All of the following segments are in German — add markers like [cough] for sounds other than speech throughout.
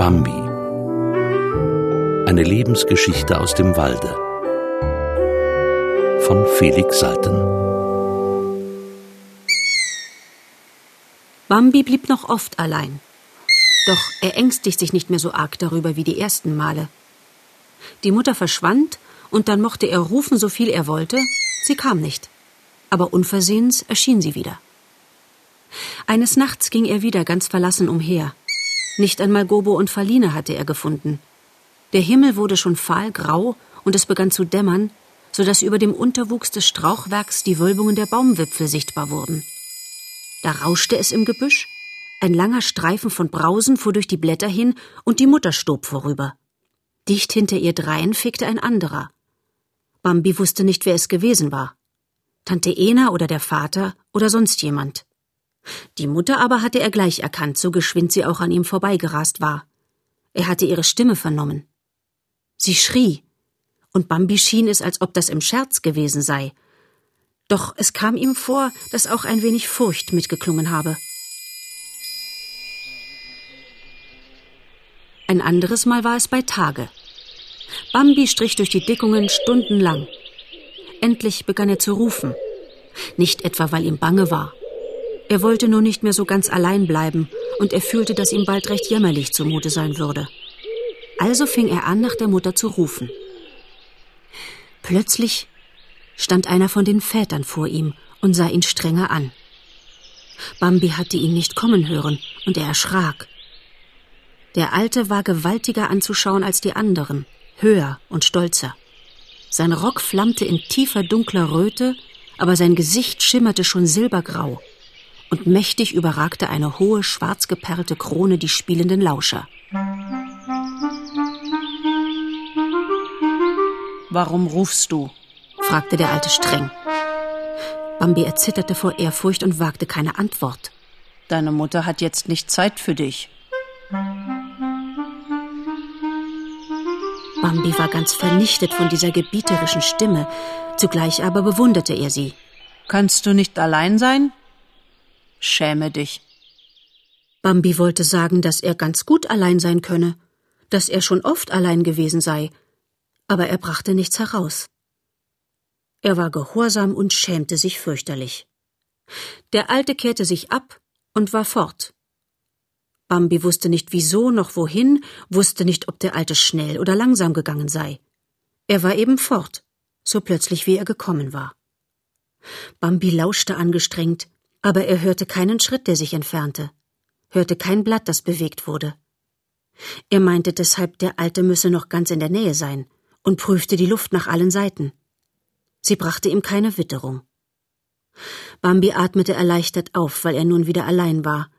Bambi. Eine Lebensgeschichte aus dem Walde. Von Felix Salten. Bambi blieb noch oft allein. Doch er ängstigt sich nicht mehr so arg darüber wie die ersten Male. Die Mutter verschwand, und dann mochte er rufen, so viel er wollte, sie kam nicht. Aber unversehens erschien sie wieder. Eines Nachts ging er wieder ganz verlassen umher. Nicht einmal Gobo und Faline hatte er gefunden. Der Himmel wurde schon fahlgrau und es begann zu dämmern, so dass über dem Unterwuchs des Strauchwerks die Wölbungen der Baumwipfel sichtbar wurden. Da rauschte es im Gebüsch, ein langer Streifen von Brausen fuhr durch die Blätter hin und die Mutter stob vorüber. Dicht hinter ihr drein fegte ein anderer. Bambi wusste nicht, wer es gewesen war. Tante Ena oder der Vater oder sonst jemand. Die Mutter aber hatte er gleich erkannt, so geschwind sie auch an ihm vorbeigerast war. Er hatte ihre Stimme vernommen. Sie schrie, und Bambi schien es, als ob das im Scherz gewesen sei. Doch es kam ihm vor, dass auch ein wenig Furcht mitgeklungen habe. Ein anderes Mal war es bei Tage. Bambi strich durch die Dickungen stundenlang. Endlich begann er zu rufen. Nicht etwa, weil ihm bange war. Er wollte nur nicht mehr so ganz allein bleiben, und er fühlte, dass ihm bald recht jämmerlich zumute sein würde. Also fing er an, nach der Mutter zu rufen. Plötzlich stand einer von den Vätern vor ihm und sah ihn strenger an. Bambi hatte ihn nicht kommen hören, und er erschrak. Der Alte war gewaltiger anzuschauen als die anderen, höher und stolzer. Sein Rock flammte in tiefer dunkler Röte, aber sein Gesicht schimmerte schon silbergrau und mächtig überragte eine hohe, schwarz geperlte Krone die spielenden Lauscher. Warum rufst du? fragte der Alte streng. Bambi erzitterte vor Ehrfurcht und wagte keine Antwort. Deine Mutter hat jetzt nicht Zeit für dich. Bambi war ganz vernichtet von dieser gebieterischen Stimme, zugleich aber bewunderte er sie. Kannst du nicht allein sein? Schäme dich. Bambi wollte sagen, dass er ganz gut allein sein könne, dass er schon oft allein gewesen sei, aber er brachte nichts heraus. Er war gehorsam und schämte sich fürchterlich. Der Alte kehrte sich ab und war fort. Bambi wusste nicht wieso noch wohin, wusste nicht, ob der Alte schnell oder langsam gegangen sei. Er war eben fort, so plötzlich wie er gekommen war. Bambi lauschte angestrengt, aber er hörte keinen Schritt, der sich entfernte, hörte kein Blatt, das bewegt wurde. Er meinte deshalb, der Alte müsse noch ganz in der Nähe sein und prüfte die Luft nach allen Seiten. Sie brachte ihm keine Witterung. Bambi atmete erleichtert auf, weil er nun wieder allein war.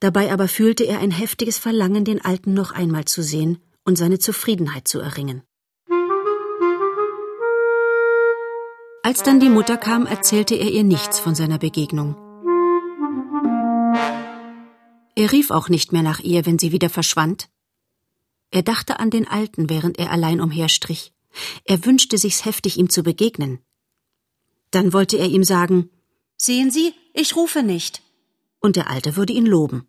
Dabei aber fühlte er ein heftiges Verlangen, den Alten noch einmal zu sehen und seine Zufriedenheit zu erringen. Als dann die Mutter kam, erzählte er ihr nichts von seiner Begegnung. Er rief auch nicht mehr nach ihr, wenn sie wieder verschwand. Er dachte an den Alten, während er allein umherstrich. Er wünschte sich's heftig, ihm zu begegnen. Dann wollte er ihm sagen, Sehen Sie, ich rufe nicht. Und der Alte würde ihn loben.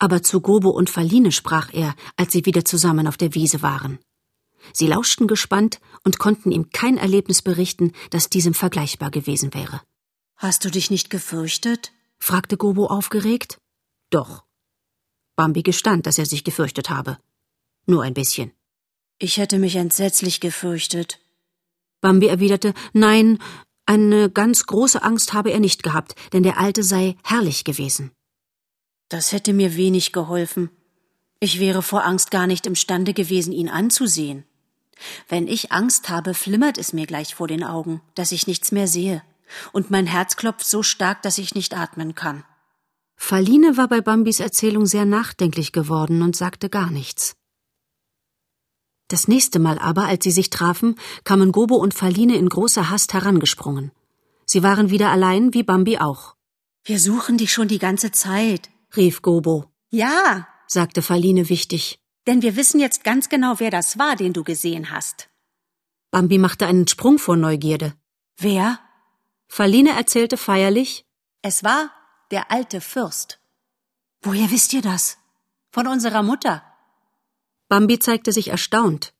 Aber zu Gobo und Faline sprach er, als sie wieder zusammen auf der Wiese waren. Sie lauschten gespannt und konnten ihm kein Erlebnis berichten, das diesem vergleichbar gewesen wäre. Hast du dich nicht gefürchtet? fragte Gobo aufgeregt. Doch. Bambi gestand, dass er sich gefürchtet habe. Nur ein bisschen. Ich hätte mich entsetzlich gefürchtet. Bambi erwiderte, nein, eine ganz große Angst habe er nicht gehabt, denn der Alte sei herrlich gewesen. Das hätte mir wenig geholfen. Ich wäre vor Angst gar nicht imstande gewesen, ihn anzusehen. Wenn ich Angst habe, flimmert es mir gleich vor den Augen, dass ich nichts mehr sehe, und mein Herz klopft so stark, dass ich nicht atmen kann. Faline war bei Bambis Erzählung sehr nachdenklich geworden und sagte gar nichts. Das nächste Mal aber, als sie sich trafen, kamen Gobo und Faline in großer Hast herangesprungen. Sie waren wieder allein, wie Bambi auch. Wir suchen dich schon die ganze Zeit, rief Gobo. Ja, sagte Faline wichtig. Denn wir wissen jetzt ganz genau, wer das war, den du gesehen hast. Bambi machte einen Sprung vor Neugierde. Wer? Faline erzählte feierlich. Es war der alte Fürst. Woher wisst ihr das? Von unserer Mutter. Bambi zeigte sich erstaunt.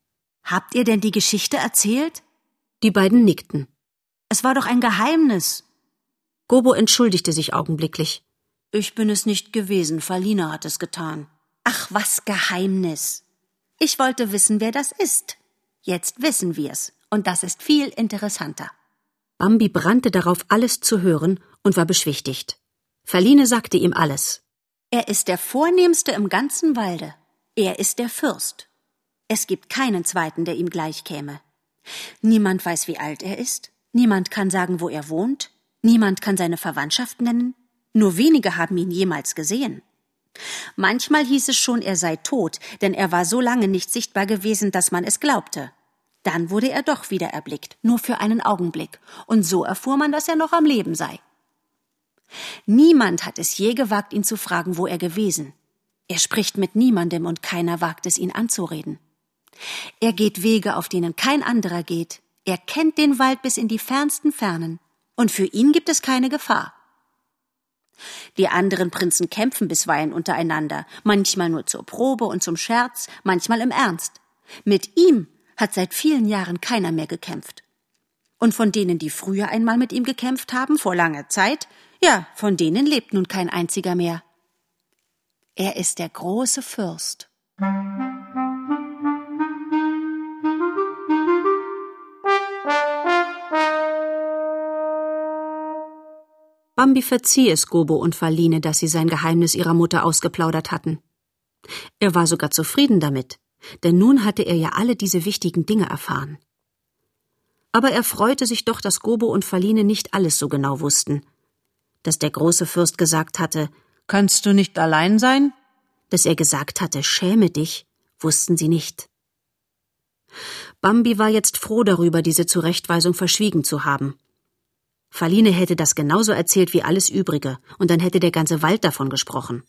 Habt ihr denn die Geschichte erzählt? Die beiden nickten. Es war doch ein Geheimnis. Gobo entschuldigte sich augenblicklich. Ich bin es nicht gewesen, Falina hat es getan. Ach, was Geheimnis. Ich wollte wissen, wer das ist. Jetzt wissen wir's, und das ist viel interessanter. Bambi brannte darauf, alles zu hören und war beschwichtigt. Verline sagte ihm alles. Er ist der Vornehmste im ganzen Walde. Er ist der Fürst. Es gibt keinen zweiten, der ihm gleich käme. Niemand weiß, wie alt er ist. Niemand kann sagen, wo er wohnt. Niemand kann seine Verwandtschaft nennen. Nur wenige haben ihn jemals gesehen. Manchmal hieß es schon, er sei tot, denn er war so lange nicht sichtbar gewesen, dass man es glaubte. Dann wurde er doch wieder erblickt, nur für einen Augenblick, und so erfuhr man, dass er noch am Leben sei. Niemand hat es je gewagt, ihn zu fragen, wo er gewesen. Er spricht mit niemandem und keiner wagt es, ihn anzureden. Er geht Wege, auf denen kein anderer geht. Er kennt den Wald bis in die fernsten Fernen. Und für ihn gibt es keine Gefahr. Die anderen Prinzen kämpfen bisweilen untereinander, manchmal nur zur Probe und zum Scherz, manchmal im Ernst. Mit ihm hat seit vielen Jahren keiner mehr gekämpft. Und von denen, die früher einmal mit ihm gekämpft haben, vor langer Zeit, ja, von denen lebt nun kein einziger mehr. Er ist der große Fürst. Bambi verzieh es Gobo und Faline, dass sie sein Geheimnis ihrer Mutter ausgeplaudert hatten. Er war sogar zufrieden damit, denn nun hatte er ja alle diese wichtigen Dinge erfahren. Aber er freute sich doch, dass Gobo und Faline nicht alles so genau wussten. Dass der große Fürst gesagt hatte, Kannst du nicht allein sein? Dass er gesagt hatte, schäme dich, wussten sie nicht. Bambi war jetzt froh darüber, diese Zurechtweisung verschwiegen zu haben. Faline hätte das genauso erzählt wie alles Übrige, und dann hätte der ganze Wald davon gesprochen.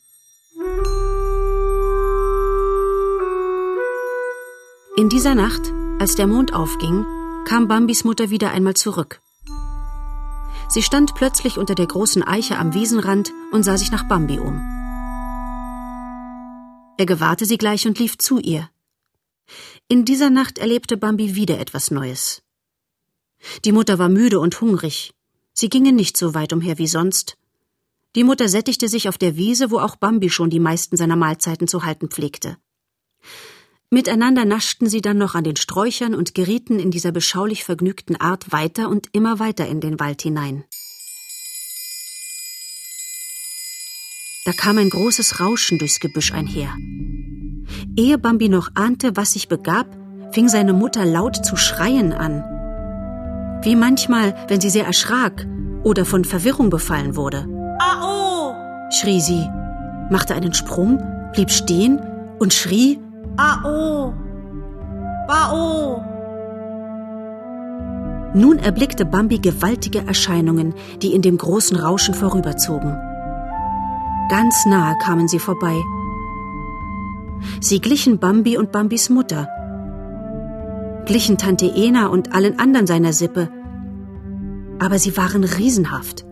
In dieser Nacht, als der Mond aufging, kam Bambis Mutter wieder einmal zurück. Sie stand plötzlich unter der großen Eiche am Wiesenrand und sah sich nach Bambi um. Er gewahrte sie gleich und lief zu ihr. In dieser Nacht erlebte Bambi wieder etwas Neues. Die Mutter war müde und hungrig, Sie gingen nicht so weit umher wie sonst. Die Mutter sättigte sich auf der Wiese, wo auch Bambi schon die meisten seiner Mahlzeiten zu halten pflegte. Miteinander naschten sie dann noch an den Sträuchern und gerieten in dieser beschaulich vergnügten Art weiter und immer weiter in den Wald hinein. Da kam ein großes Rauschen durchs Gebüsch einher. Ehe Bambi noch ahnte, was sich begab, fing seine Mutter laut zu schreien an. Wie manchmal, wenn sie sehr erschrak oder von Verwirrung befallen wurde. Ao! schrie sie, machte einen Sprung, blieb stehen und schrie Ao! Bao! Nun erblickte Bambi gewaltige Erscheinungen, die in dem großen Rauschen vorüberzogen. Ganz nahe kamen sie vorbei. Sie glichen Bambi und Bambis Mutter, glichen Tante Ena und allen anderen seiner Sippe, aber sie waren riesenhaft.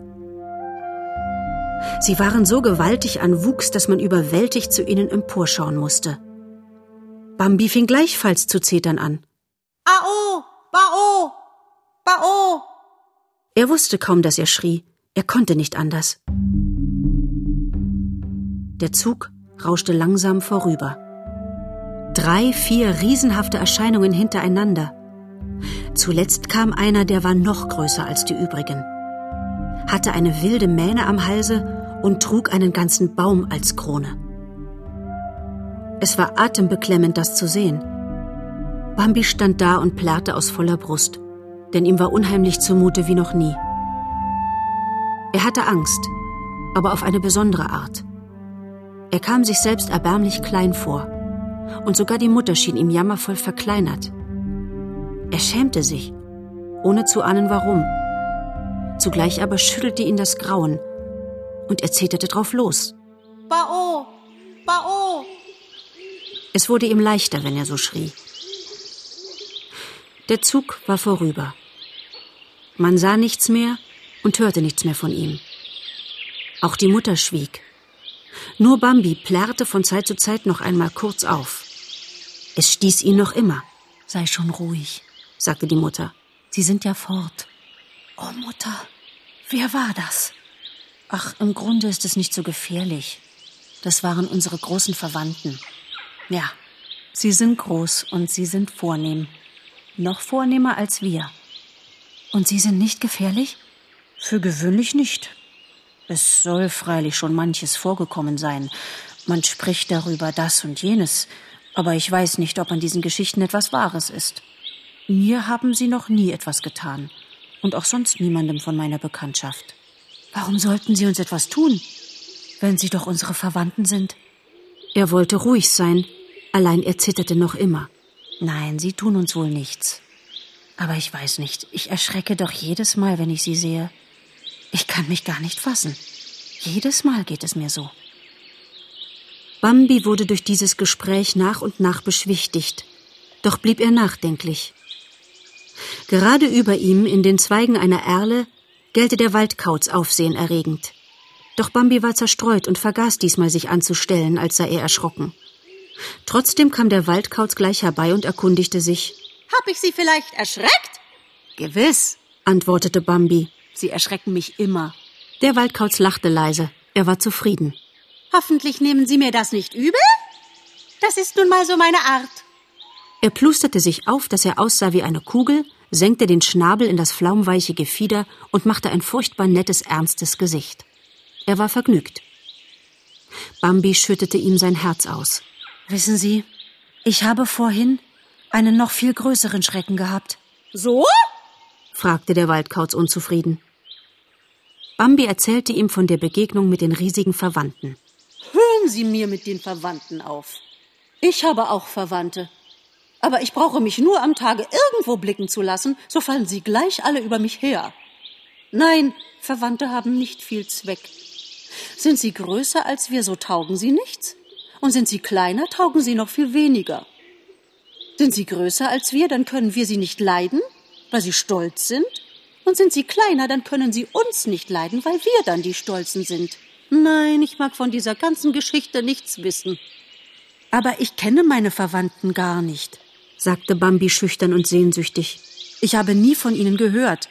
Sie waren so gewaltig an Wuchs, dass man überwältigt zu ihnen emporschauen musste. Bambi fing gleichfalls zu zetern an. Ao! Bao! Bao! Er wusste kaum, dass er schrie. Er konnte nicht anders. Der Zug rauschte langsam vorüber. Drei, vier riesenhafte Erscheinungen hintereinander. Zuletzt kam einer, der war noch größer als die übrigen, hatte eine wilde Mähne am Halse und trug einen ganzen Baum als Krone. Es war atembeklemmend, das zu sehen. Bambi stand da und plärrte aus voller Brust, denn ihm war unheimlich zumute wie noch nie. Er hatte Angst, aber auf eine besondere Art. Er kam sich selbst erbärmlich klein vor und sogar die Mutter schien ihm jammervoll verkleinert. Er schämte sich, ohne zu ahnen warum. Zugleich aber schüttelte ihn das Grauen und er zeterte drauf los. Bao! Bao! Es wurde ihm leichter, wenn er so schrie. Der Zug war vorüber. Man sah nichts mehr und hörte nichts mehr von ihm. Auch die Mutter schwieg. Nur Bambi plärrte von Zeit zu Zeit noch einmal kurz auf. Es stieß ihn noch immer. Sei schon ruhig, sagte die Mutter. Sie sind ja fort. Oh Mutter, wer war das? Ach, im Grunde ist es nicht so gefährlich. Das waren unsere großen Verwandten. Ja, sie sind groß und sie sind vornehm. Noch vornehmer als wir. Und sie sind nicht gefährlich? Für gewöhnlich nicht. Es soll freilich schon manches vorgekommen sein. Man spricht darüber das und jenes, aber ich weiß nicht, ob an diesen Geschichten etwas Wahres ist. Mir haben sie noch nie etwas getan und auch sonst niemandem von meiner Bekanntschaft. Warum sollten sie uns etwas tun, wenn sie doch unsere Verwandten sind? Er wollte ruhig sein, allein er zitterte noch immer. Nein, sie tun uns wohl nichts. Aber ich weiß nicht, ich erschrecke doch jedes Mal, wenn ich sie sehe. Ich kann mich gar nicht fassen. Jedes Mal geht es mir so. Bambi wurde durch dieses Gespräch nach und nach beschwichtigt, doch blieb er nachdenklich. Gerade über ihm, in den Zweigen einer Erle, gellte der Waldkauz aufsehenerregend. Doch Bambi war zerstreut und vergaß diesmal sich anzustellen, als sei er erschrocken. Trotzdem kam der Waldkauz gleich herbei und erkundigte sich. Hab ich Sie vielleicht erschreckt? Gewiss, antwortete Bambi. Sie erschrecken mich immer. Der Waldkauz lachte leise. Er war zufrieden. Hoffentlich nehmen Sie mir das nicht übel? Das ist nun mal so meine Art. Er plusterte sich auf, dass er aussah wie eine Kugel, senkte den Schnabel in das flaumweiche Gefieder und machte ein furchtbar nettes, ernstes Gesicht. Er war vergnügt. Bambi schüttete ihm sein Herz aus. Wissen Sie, ich habe vorhin einen noch viel größeren Schrecken gehabt. So? fragte der Waldkauz unzufrieden. Bambi erzählte ihm von der Begegnung mit den riesigen Verwandten. Hören Sie mir mit den Verwandten auf. Ich habe auch Verwandte. Aber ich brauche mich nur am Tage irgendwo blicken zu lassen, so fallen sie gleich alle über mich her. Nein, Verwandte haben nicht viel Zweck. Sind sie größer als wir, so taugen sie nichts. Und sind sie kleiner, taugen sie noch viel weniger. Sind sie größer als wir, dann können wir sie nicht leiden, weil sie stolz sind. Und sind sie kleiner, dann können sie uns nicht leiden, weil wir dann die Stolzen sind. Nein, ich mag von dieser ganzen Geschichte nichts wissen. Aber ich kenne meine Verwandten gar nicht, sagte Bambi schüchtern und sehnsüchtig. Ich habe nie von ihnen gehört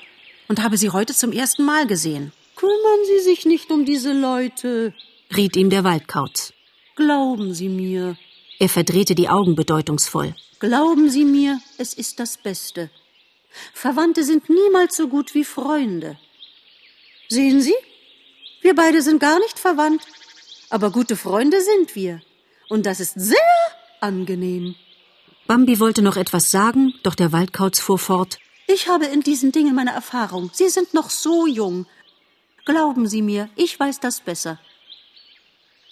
und habe sie heute zum ersten Mal gesehen. Kümmern Sie sich nicht um diese Leute, riet ihm der Waldkauz. Glauben Sie mir. Er verdrehte die Augen bedeutungsvoll. Glauben Sie mir, es ist das Beste. Verwandte sind niemals so gut wie Freunde. Sehen Sie? Wir beide sind gar nicht verwandt, aber gute Freunde sind wir. Und das ist sehr angenehm. Bambi wollte noch etwas sagen, doch der Waldkauz fuhr fort. Ich habe in diesen Dingen meine Erfahrung. Sie sind noch so jung. Glauben Sie mir, ich weiß das besser.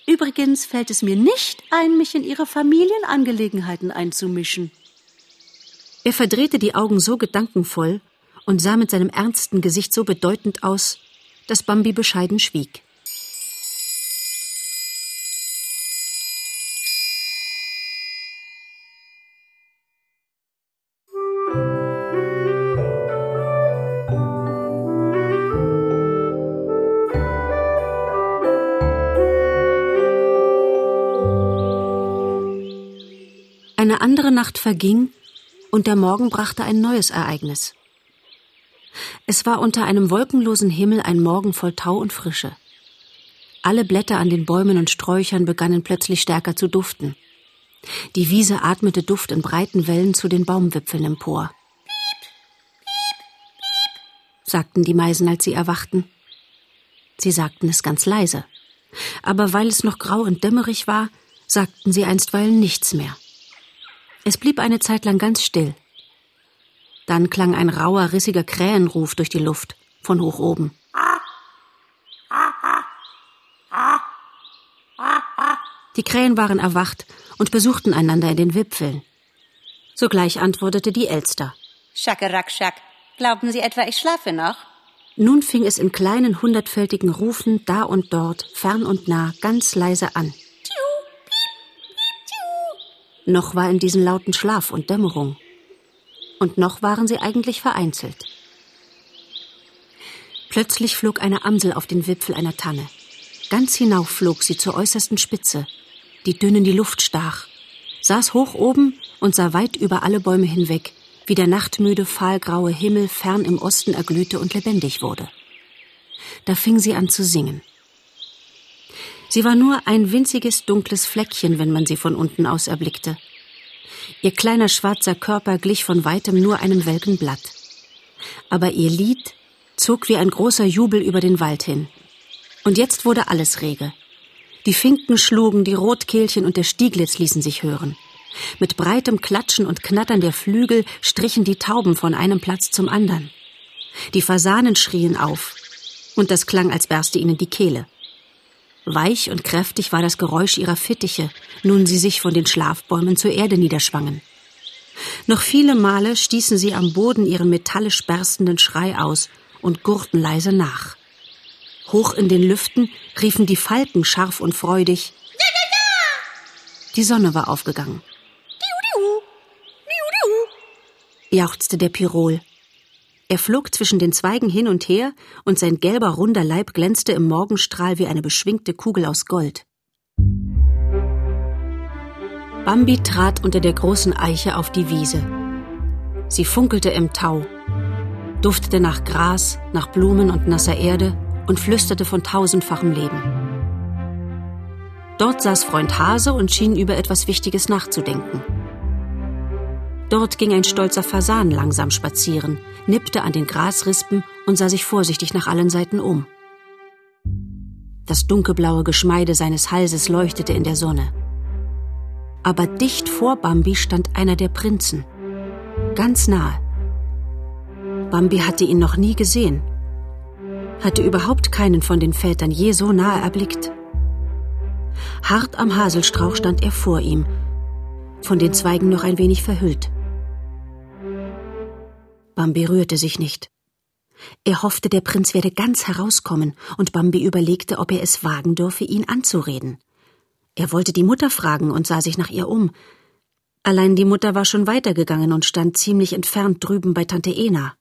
Übrigens fällt es mir nicht ein, mich in Ihre Familienangelegenheiten einzumischen. Er verdrehte die Augen so gedankenvoll und sah mit seinem ernsten Gesicht so bedeutend aus, dass Bambi bescheiden schwieg. Eine andere Nacht verging, und der Morgen brachte ein neues Ereignis. Es war unter einem wolkenlosen Himmel ein Morgen voll Tau und Frische. Alle Blätter an den Bäumen und Sträuchern begannen plötzlich stärker zu duften. Die Wiese atmete Duft in breiten Wellen zu den Baumwipfeln empor. Sagten die Meisen, als sie erwachten. Sie sagten es ganz leise. Aber weil es noch grau und dämmerig war, sagten sie einstweilen nichts mehr. Es blieb eine Zeit lang ganz still. Dann klang ein rauer, rissiger Krähenruf durch die Luft, von hoch oben. Die Krähen waren erwacht und besuchten einander in den Wipfeln. Sogleich antwortete die Elster. Schackerack, Glauben Sie etwa, ich schlafe noch? Nun fing es in kleinen hundertfältigen Rufen da und dort, fern und nah, ganz leise an. Noch war in diesen lauten Schlaf und Dämmerung. Und noch waren sie eigentlich vereinzelt. Plötzlich flog eine Amsel auf den Wipfel einer Tanne. Ganz hinauf flog sie zur äußersten Spitze, die dünn in die Luft stach, saß hoch oben und sah weit über alle Bäume hinweg, wie der nachtmüde, fahlgraue Himmel fern im Osten erglühte und lebendig wurde. Da fing sie an zu singen. Sie war nur ein winziges dunkles Fleckchen, wenn man sie von unten aus erblickte. Ihr kleiner schwarzer Körper glich von weitem nur einem welken Blatt. Aber ihr Lied zog wie ein großer Jubel über den Wald hin. Und jetzt wurde alles rege. Die Finken schlugen, die Rotkehlchen und der Stieglitz ließen sich hören. Mit breitem Klatschen und Knattern der Flügel strichen die Tauben von einem Platz zum anderen. Die Fasanen schrien auf, und das klang, als berste ihnen die Kehle. Weich und kräftig war das Geräusch ihrer Fittiche, nun sie sich von den Schlafbäumen zur Erde niederschwangen. Noch viele Male stießen sie am Boden ihren metallisch berstenden Schrei aus und gurrten leise nach. Hoch in den Lüften riefen die Falken scharf und freudig. Die Sonne war aufgegangen. jauchzte der Pirol. Er flog zwischen den Zweigen hin und her, und sein gelber runder Leib glänzte im Morgenstrahl wie eine beschwingte Kugel aus Gold. Bambi trat unter der großen Eiche auf die Wiese. Sie funkelte im Tau, duftete nach Gras, nach Blumen und nasser Erde und flüsterte von tausendfachem Leben. Dort saß Freund Hase und schien über etwas Wichtiges nachzudenken. Dort ging ein stolzer Fasan langsam spazieren, nippte an den Grasrispen und sah sich vorsichtig nach allen Seiten um. Das dunkelblaue Geschmeide seines Halses leuchtete in der Sonne. Aber dicht vor Bambi stand einer der Prinzen. Ganz nahe. Bambi hatte ihn noch nie gesehen. Hatte überhaupt keinen von den Vätern je so nahe erblickt. Hart am Haselstrauch stand er vor ihm, von den Zweigen noch ein wenig verhüllt. Bambi rührte sich nicht. Er hoffte, der Prinz werde ganz herauskommen, und Bambi überlegte, ob er es wagen dürfe, ihn anzureden. Er wollte die Mutter fragen und sah sich nach ihr um. Allein die Mutter war schon weitergegangen und stand ziemlich entfernt drüben bei Tante Ena.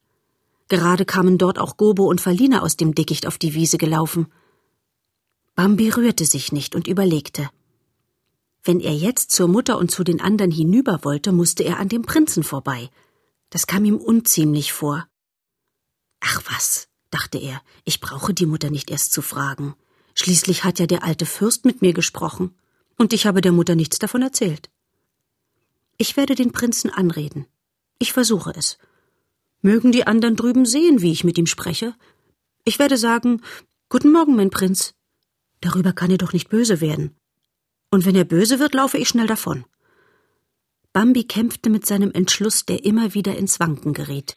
Gerade kamen dort auch Gobo und Verlina aus dem Dickicht auf die Wiese gelaufen. Bambi rührte sich nicht und überlegte. Wenn er jetzt zur Mutter und zu den anderen hinüber wollte, musste er an dem Prinzen vorbei. Das kam ihm unziemlich vor. Ach was, dachte er, ich brauche die Mutter nicht erst zu fragen. Schließlich hat ja der alte Fürst mit mir gesprochen, und ich habe der Mutter nichts davon erzählt. Ich werde den Prinzen anreden. Ich versuche es. Mögen die anderen drüben sehen, wie ich mit ihm spreche. Ich werde sagen Guten Morgen, mein Prinz. Darüber kann er doch nicht böse werden. Und wenn er böse wird, laufe ich schnell davon. Bambi kämpfte mit seinem Entschluss, der immer wieder ins Wanken geriet.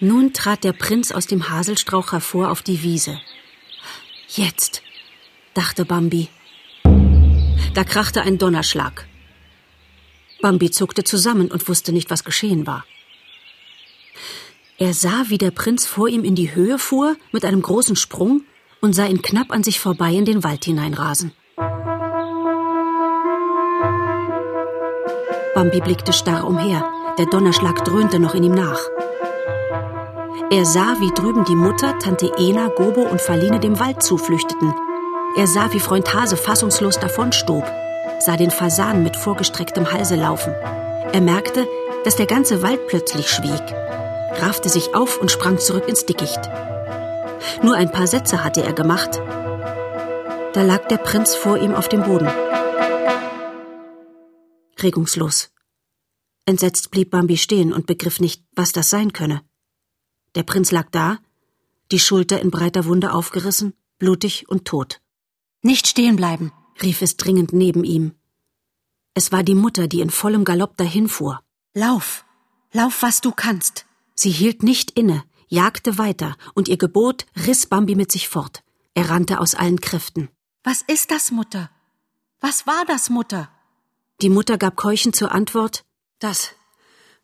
Nun trat der Prinz aus dem Haselstrauch hervor auf die Wiese. Jetzt, dachte Bambi. Da krachte ein Donnerschlag. Bambi zuckte zusammen und wusste nicht, was geschehen war. Er sah, wie der Prinz vor ihm in die Höhe fuhr mit einem großen Sprung und sah ihn knapp an sich vorbei in den Wald hineinrasen. Bambi blickte starr umher. Der Donnerschlag dröhnte noch in ihm nach. Er sah, wie drüben die Mutter, Tante Ena, Gobo und Faline dem Wald zuflüchteten. Er sah, wie Freund Hase fassungslos davonstob, sah den Fasan mit vorgestrecktem Halse laufen. Er merkte, dass der ganze Wald plötzlich schwieg, raffte sich auf und sprang zurück ins Dickicht. Nur ein paar Sätze hatte er gemacht. Da lag der Prinz vor ihm auf dem Boden regungslos. Entsetzt blieb Bambi stehen und begriff nicht, was das sein könne. Der Prinz lag da, die Schulter in breiter Wunde aufgerissen, blutig und tot. Nicht stehen bleiben, rief es dringend neben ihm. Es war die Mutter, die in vollem Galopp dahinfuhr. Lauf, lauf, was du kannst. Sie hielt nicht inne, jagte weiter, und ihr Gebot riss Bambi mit sich fort. Er rannte aus allen Kräften. Was ist das, Mutter? Was war das, Mutter? Die Mutter gab keuchend zur Antwort Das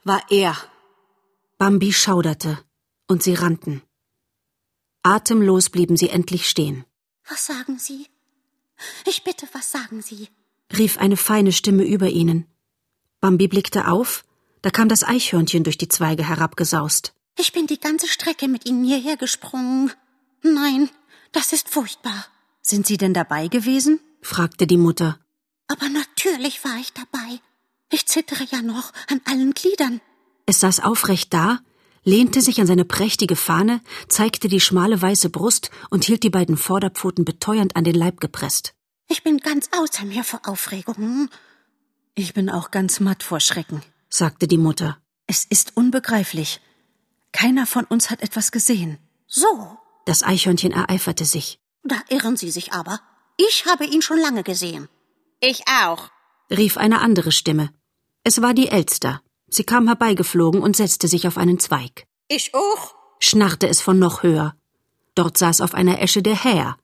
war er. Bambi schauderte, und sie rannten. Atemlos blieben sie endlich stehen. Was sagen Sie? Ich bitte, was sagen Sie? rief eine feine Stimme über ihnen. Bambi blickte auf, da kam das Eichhörnchen durch die Zweige herabgesaust. Ich bin die ganze Strecke mit Ihnen hierher gesprungen. Nein, Das ist furchtbar. Sind Sie denn dabei gewesen? fragte die Mutter. Aber natürlich war ich dabei. Ich zittere ja noch an allen Gliedern. Es saß aufrecht da, lehnte sich an seine prächtige Fahne, zeigte die schmale weiße Brust und hielt die beiden Vorderpfoten beteuernd an den Leib gepresst. Ich bin ganz außer mir vor Aufregung. Ich bin auch ganz matt vor Schrecken, sagte die Mutter. Es ist unbegreiflich. Keiner von uns hat etwas gesehen. So. Das Eichhörnchen ereiferte sich. Da irren Sie sich aber. Ich habe ihn schon lange gesehen. Ich auch, rief eine andere Stimme. Es war die Elster. Sie kam herbeigeflogen und setzte sich auf einen Zweig. Ich auch, schnarrte es von noch höher. Dort saß auf einer Esche der Häher.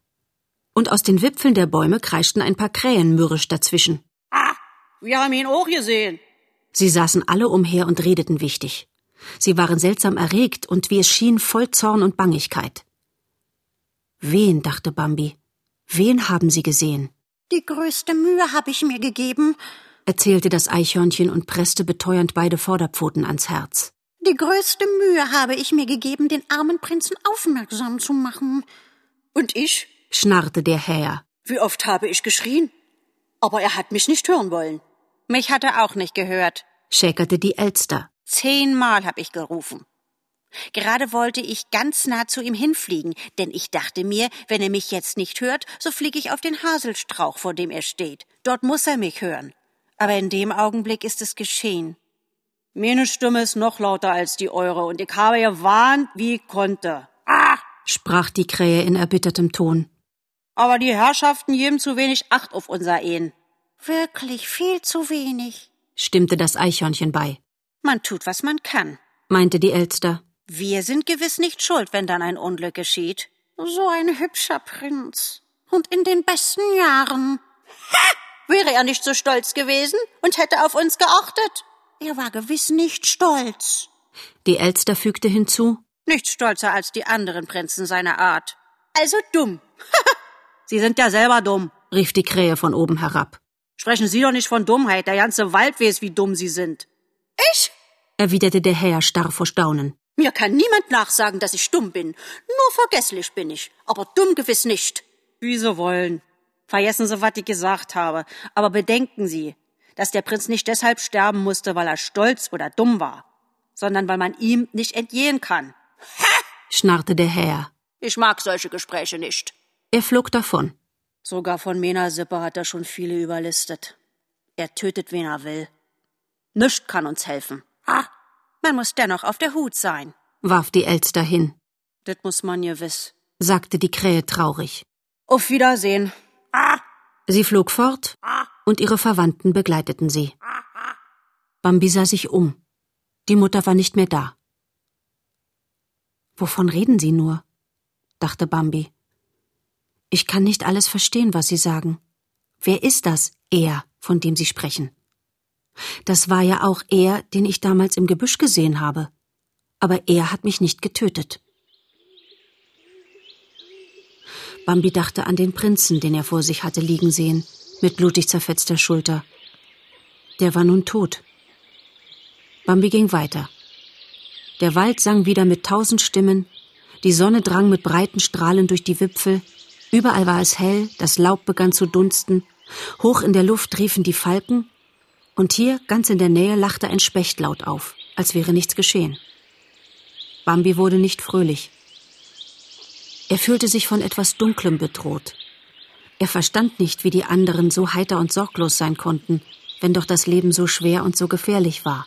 Und aus den Wipfeln der Bäume kreischten ein paar Krähen mürrisch dazwischen. Ah, wir haben ihn auch gesehen. Sie saßen alle umher und redeten wichtig. Sie waren seltsam erregt und wie es schien voll Zorn und Bangigkeit. Wen, dachte Bambi, wen haben sie gesehen? Die größte Mühe habe ich mir gegeben, erzählte das Eichhörnchen und presste beteuernd beide Vorderpfoten ans Herz. Die größte Mühe habe ich mir gegeben, den armen Prinzen aufmerksam zu machen. Und ich? schnarrte der Häher. Wie oft habe ich geschrien? Aber er hat mich nicht hören wollen. Mich hat er auch nicht gehört, schäkerte die Elster. Zehnmal hab ich gerufen. Gerade wollte ich ganz nah zu ihm hinfliegen, denn ich dachte mir, wenn er mich jetzt nicht hört, so fliege ich auf den Haselstrauch, vor dem er steht. Dort muss er mich hören. Aber in dem Augenblick ist es geschehen. Meine Stimme ist noch lauter als die eure, und ich habe gewarnt, wie ich konnte. Ah! sprach die Krähe in erbittertem Ton. Aber die Herrschaften geben zu wenig Acht auf unser Ehen. Wirklich viel zu wenig, stimmte das Eichhörnchen bei. Man tut, was man kann, meinte die Elster. Wir sind gewiss nicht schuld, wenn dann ein Unglück geschieht. So ein hübscher Prinz. Und in den besten Jahren. Ha! Wäre er nicht so stolz gewesen und hätte auf uns geachtet? Er war gewiss nicht stolz. Die Elster fügte hinzu. Nicht stolzer als die anderen Prinzen seiner Art. Also dumm. [laughs] Sie sind ja selber dumm, rief die Krähe von oben herab. Sprechen Sie doch nicht von Dummheit, der ganze Wald weiß, wie dumm Sie sind. Ich? erwiderte der Herr starr vor Staunen. Mir kann niemand nachsagen, dass ich dumm bin. Nur vergesslich bin ich, aber dumm gewiss nicht. Wie Sie wollen. Vergessen Sie, was ich gesagt habe. Aber bedenken Sie, dass der Prinz nicht deshalb sterben musste, weil er stolz oder dumm war, sondern weil man ihm nicht entgehen kann. Ha! schnarrte der Herr. Ich mag solche Gespräche nicht. Er flog davon. Sogar von Mena Sippe hat er schon viele überlistet. Er tötet, wen er will. Nichts kann uns helfen. Ah, man muss dennoch auf der Hut sein, warf die Elster hin. Das muss man gewiss, sagte die Krähe traurig. Auf Wiedersehen. Ah. Sie flog fort und ihre Verwandten begleiteten sie. Bambi sah sich um. Die Mutter war nicht mehr da. Wovon reden Sie nur? dachte Bambi. Ich kann nicht alles verstehen, was Sie sagen. Wer ist das, er, von dem Sie sprechen? Das war ja auch er, den ich damals im Gebüsch gesehen habe. Aber er hat mich nicht getötet. Bambi dachte an den Prinzen, den er vor sich hatte liegen sehen, mit blutig zerfetzter Schulter. Der war nun tot. Bambi ging weiter. Der Wald sang wieder mit tausend Stimmen, die Sonne drang mit breiten Strahlen durch die Wipfel, überall war es hell, das Laub begann zu dunsten, hoch in der Luft riefen die Falken, und hier, ganz in der Nähe, lachte ein Specht laut auf, als wäre nichts geschehen. Bambi wurde nicht fröhlich. Er fühlte sich von etwas Dunklem bedroht. Er verstand nicht, wie die anderen so heiter und sorglos sein konnten, wenn doch das Leben so schwer und so gefährlich war.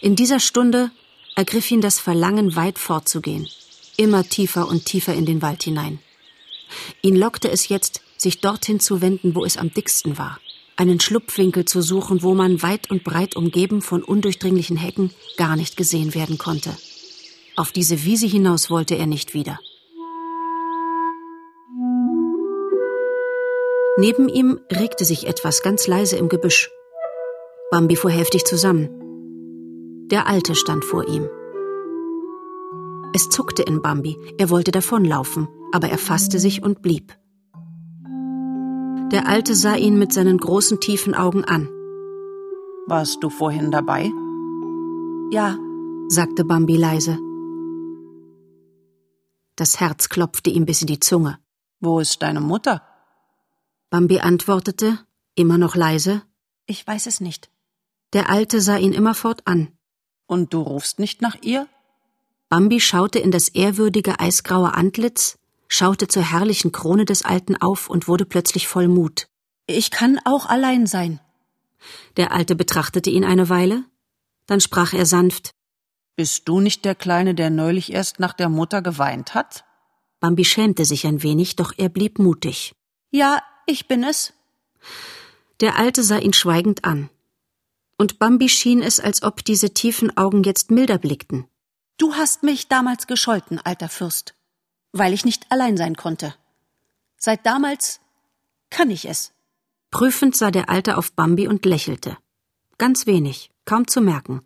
In dieser Stunde ergriff ihn das Verlangen, weit fortzugehen, immer tiefer und tiefer in den Wald hinein. Ihn lockte es jetzt, sich dorthin zu wenden, wo es am dicksten war, einen Schlupfwinkel zu suchen, wo man weit und breit umgeben von undurchdringlichen Hecken gar nicht gesehen werden konnte. Auf diese Wiese hinaus wollte er nicht wieder. Neben ihm regte sich etwas ganz leise im Gebüsch. Bambi fuhr heftig zusammen. Der Alte stand vor ihm. Es zuckte in Bambi, er wollte davonlaufen, aber er fasste sich und blieb. Der Alte sah ihn mit seinen großen tiefen Augen an. Warst du vorhin dabei? Ja, sagte Bambi leise. Das Herz klopfte ihm bis in die Zunge. Wo ist deine Mutter? Bambi antwortete, immer noch leise, Ich weiß es nicht. der Alte sah ihn immerfort an. Und du rufst nicht nach ihr? Bambi schaute in das ehrwürdige eisgraue Antlitz, schaute zur herrlichen Krone des Alten auf und wurde plötzlich voll Mut. Ich kann auch allein sein. Der Alte betrachtete ihn eine Weile, dann sprach er sanft. Bist du nicht der Kleine, der neulich erst nach der Mutter geweint hat? Bambi schämte sich ein wenig, doch er blieb mutig. Ja, ich bin es. Der Alte sah ihn schweigend an. Und Bambi schien es, als ob diese tiefen Augen jetzt milder blickten. Du hast mich damals gescholten, alter Fürst, weil ich nicht allein sein konnte. Seit damals kann ich es. Prüfend sah der Alte auf Bambi und lächelte. Ganz wenig, kaum zu merken.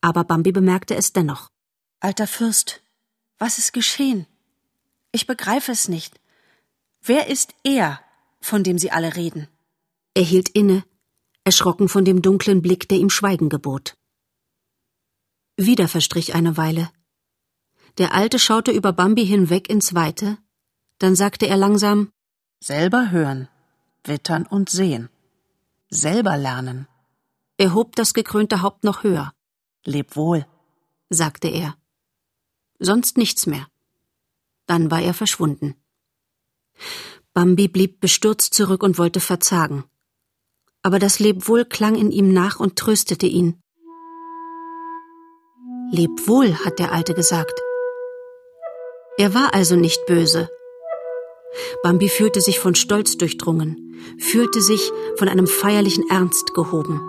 Aber Bambi bemerkte es dennoch. Alter Fürst, was ist geschehen? Ich begreife es nicht. Wer ist er, von dem Sie alle reden? Er hielt inne, erschrocken von dem dunklen Blick, der ihm Schweigen gebot. Wieder verstrich eine Weile. Der Alte schaute über Bambi hinweg ins Weite, dann sagte er langsam Selber hören, wittern und sehen. Selber lernen. Er hob das gekrönte Haupt noch höher, Leb wohl. sagte er. Sonst nichts mehr. Dann war er verschwunden. Bambi blieb bestürzt zurück und wollte verzagen. Aber das Lebwohl klang in ihm nach und tröstete ihn. Leb wohl, hat der Alte gesagt. Er war also nicht böse. Bambi fühlte sich von Stolz durchdrungen, fühlte sich von einem feierlichen Ernst gehoben.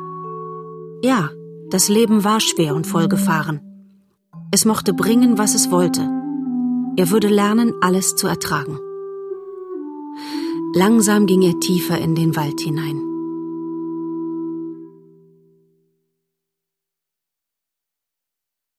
Ja, das Leben war schwer und voll Gefahren. Es mochte bringen, was es wollte. Er würde lernen, alles zu ertragen. Langsam ging er tiefer in den Wald hinein.